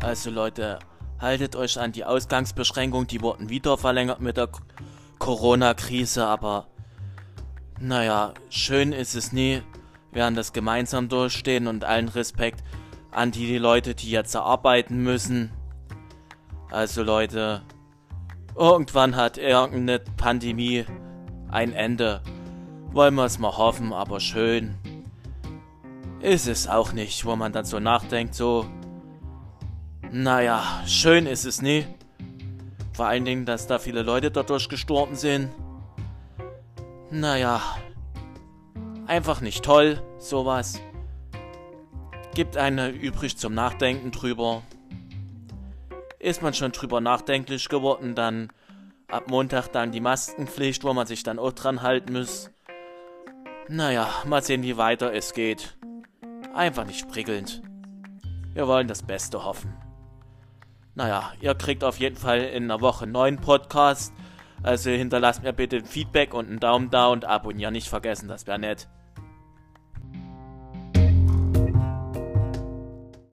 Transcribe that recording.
Also Leute, haltet euch an die Ausgangsbeschränkungen, die wurden wieder verlängert mit der Corona-Krise, aber naja, schön ist es nie. Wir werden das gemeinsam durchstehen und allen Respekt an die Leute, die jetzt arbeiten müssen. Also Leute, irgendwann hat irgendeine Pandemie ein Ende. Wollen wir es mal hoffen, aber schön ist es auch nicht, wo man dann so nachdenkt, so, naja, schön ist es nie. Vor allen Dingen, dass da viele Leute dadurch gestorben sind. Naja, einfach nicht toll, sowas. Gibt eine übrig zum Nachdenken drüber. Ist man schon drüber nachdenklich geworden, dann ab Montag dann die Maskenpflicht, wo man sich dann auch dran halten muss. Naja, mal sehen, wie weiter es geht. Einfach nicht prickelnd. Wir wollen das Beste hoffen. Naja, ihr kriegt auf jeden Fall in einer Woche einen neuen Podcast. Also hinterlasst mir bitte ein Feedback und einen Daumen da und abonnieren nicht vergessen, das wäre nett.